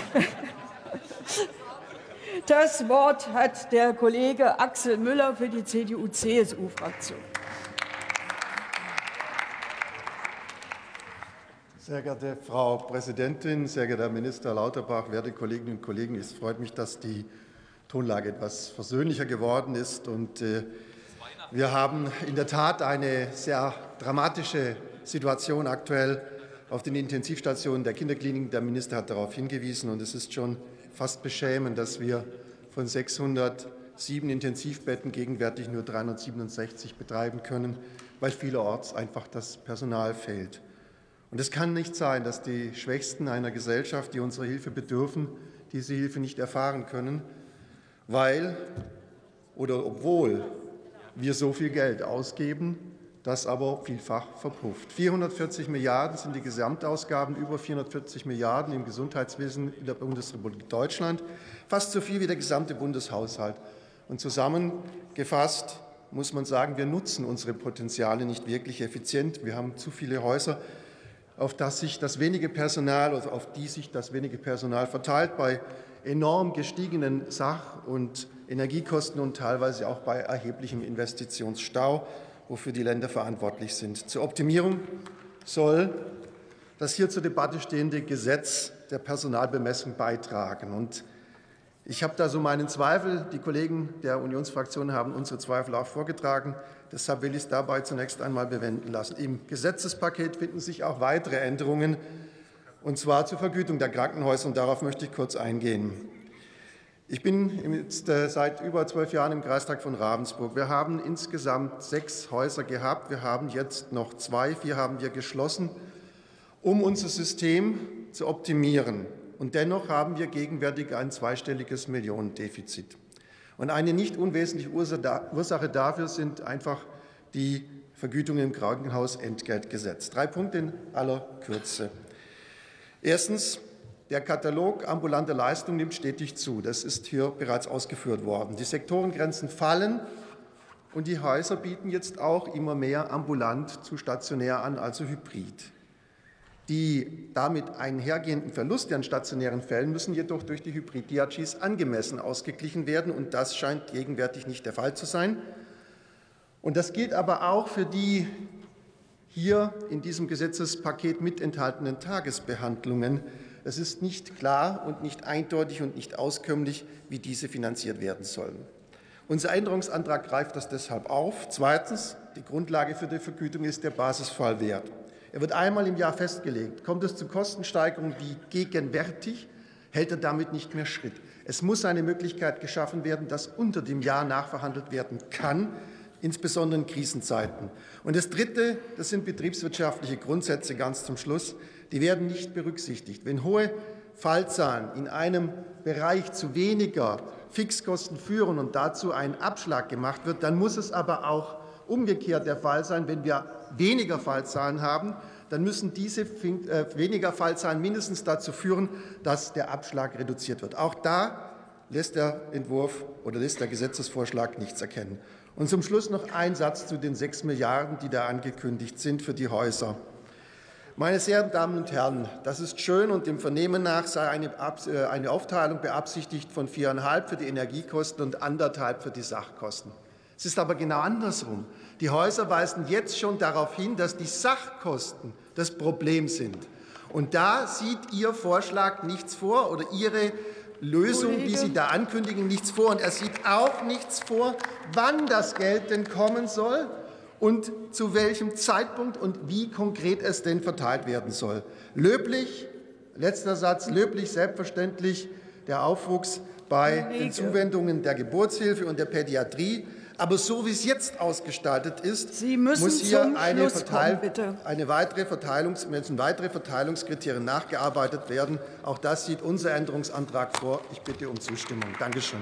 Das Wort hat der Kollege Axel Müller für die CDU-CSU-Fraktion. Sehr geehrte Frau Präsidentin, sehr geehrter Herr Minister Lauterbach, werte Kolleginnen und Kollegen! Es freut mich, dass die Tonlage etwas versöhnlicher geworden ist. Und äh, wir haben in der Tat eine sehr dramatische Situation aktuell auf den Intensivstationen der Kinderkliniken. Der Minister hat darauf hingewiesen. Und es ist schon fast beschämend, dass wir von 607 Intensivbetten gegenwärtig nur 367 betreiben können, weil vielerorts einfach das Personal fehlt. Und es kann nicht sein, dass die Schwächsten einer Gesellschaft, die unsere Hilfe bedürfen, diese Hilfe nicht erfahren können, weil oder obwohl wir so viel Geld ausgeben, das aber vielfach verpufft. 440 Milliarden sind die Gesamtausgaben, über 440 Milliarden im Gesundheitswesen in der Bundesrepublik Deutschland, fast so viel wie der gesamte Bundeshaushalt. Und zusammengefasst muss man sagen, wir nutzen unsere Potenziale nicht wirklich effizient. Wir haben zu viele Häuser, auf das sich das wenige Personal, also auf die sich das wenige Personal verteilt, bei enorm gestiegenen Sach- und Energiekosten und teilweise auch bei erheblichem Investitionsstau wofür die Länder verantwortlich sind. Zur Optimierung soll das hier zur Debatte stehende Gesetz der Personalbemessung beitragen. Und ich habe da so meinen Zweifel. Die Kollegen der Unionsfraktion haben unsere Zweifel auch vorgetragen. Deshalb will ich es dabei zunächst einmal bewenden lassen. Im Gesetzespaket finden sich auch weitere Änderungen, und zwar zur Vergütung der Krankenhäuser. Und darauf möchte ich kurz eingehen. Ich bin jetzt äh, seit über zwölf Jahren im Kreistag von Ravensburg. Wir haben insgesamt sechs Häuser gehabt. Wir haben jetzt noch zwei, vier haben wir geschlossen, um unser System zu optimieren. Und dennoch haben wir gegenwärtig ein zweistelliges Millionendefizit. Und eine nicht unwesentliche Ursache dafür sind einfach die Vergütungen im Krankenhausentgeltgesetz. Drei Punkte in aller Kürze. Erstens, der Katalog ambulanter Leistungen nimmt stetig zu. Das ist hier bereits ausgeführt worden. Die Sektorengrenzen fallen und die Häuser bieten jetzt auch immer mehr ambulant zu stationär an, also hybrid. Die damit einhergehenden Verluste an stationären Fällen müssen jedoch durch die Hybrid-DRGs angemessen ausgeglichen werden, und das scheint gegenwärtig nicht der Fall zu sein. Und das gilt aber auch für die hier in diesem Gesetzespaket mit enthaltenen Tagesbehandlungen. Es ist nicht klar und nicht eindeutig und nicht auskömmlich, wie diese finanziert werden sollen. Unser Änderungsantrag greift das deshalb auf. Zweitens. Die Grundlage für die Vergütung ist der Basisfallwert. Er wird einmal im Jahr festgelegt. Kommt es zu Kostensteigerungen wie gegenwärtig, hält er damit nicht mehr Schritt. Es muss eine Möglichkeit geschaffen werden, dass unter dem Jahr nachverhandelt werden kann, insbesondere in Krisenzeiten. Und das Dritte, das sind betriebswirtschaftliche Grundsätze ganz zum Schluss die werden nicht berücksichtigt. Wenn hohe Fallzahlen in einem Bereich zu weniger Fixkosten führen und dazu ein Abschlag gemacht wird, dann muss es aber auch umgekehrt der Fall sein, wenn wir weniger Fallzahlen haben, dann müssen diese äh, weniger Fallzahlen mindestens dazu führen, dass der Abschlag reduziert wird. Auch da lässt der Entwurf oder lässt der Gesetzesvorschlag nichts erkennen. Und zum Schluss noch ein Satz zu den sechs Milliarden, die da angekündigt sind für die Häuser. Meine sehr verehrten Damen und Herren, das ist schön und dem Vernehmen nach sei eine, äh, eine Aufteilung beabsichtigt von viereinhalb für die Energiekosten und anderthalb für die Sachkosten. Es ist aber genau andersrum. Die Häuser weisen jetzt schon darauf hin, dass die Sachkosten das Problem sind. Und da sieht Ihr Vorschlag nichts vor oder Ihre Lösung, die Sie da ankündigen, nichts vor. Und er sieht auch nichts vor, wann das Geld denn kommen soll und zu welchem Zeitpunkt und wie konkret es denn verteilt werden soll. Löblich, letzter Satz, löblich selbstverständlich der Aufwuchs bei den Zuwendungen der Geburtshilfe und der Pädiatrie. Aber so wie es jetzt ausgestaltet ist, muss hier eine, Verteil kommen, eine weitere Verteilungs müssen weitere Verteilungskriterien nachgearbeitet werden. Auch das sieht unser Änderungsantrag vor. Ich bitte um Zustimmung. Dankeschön.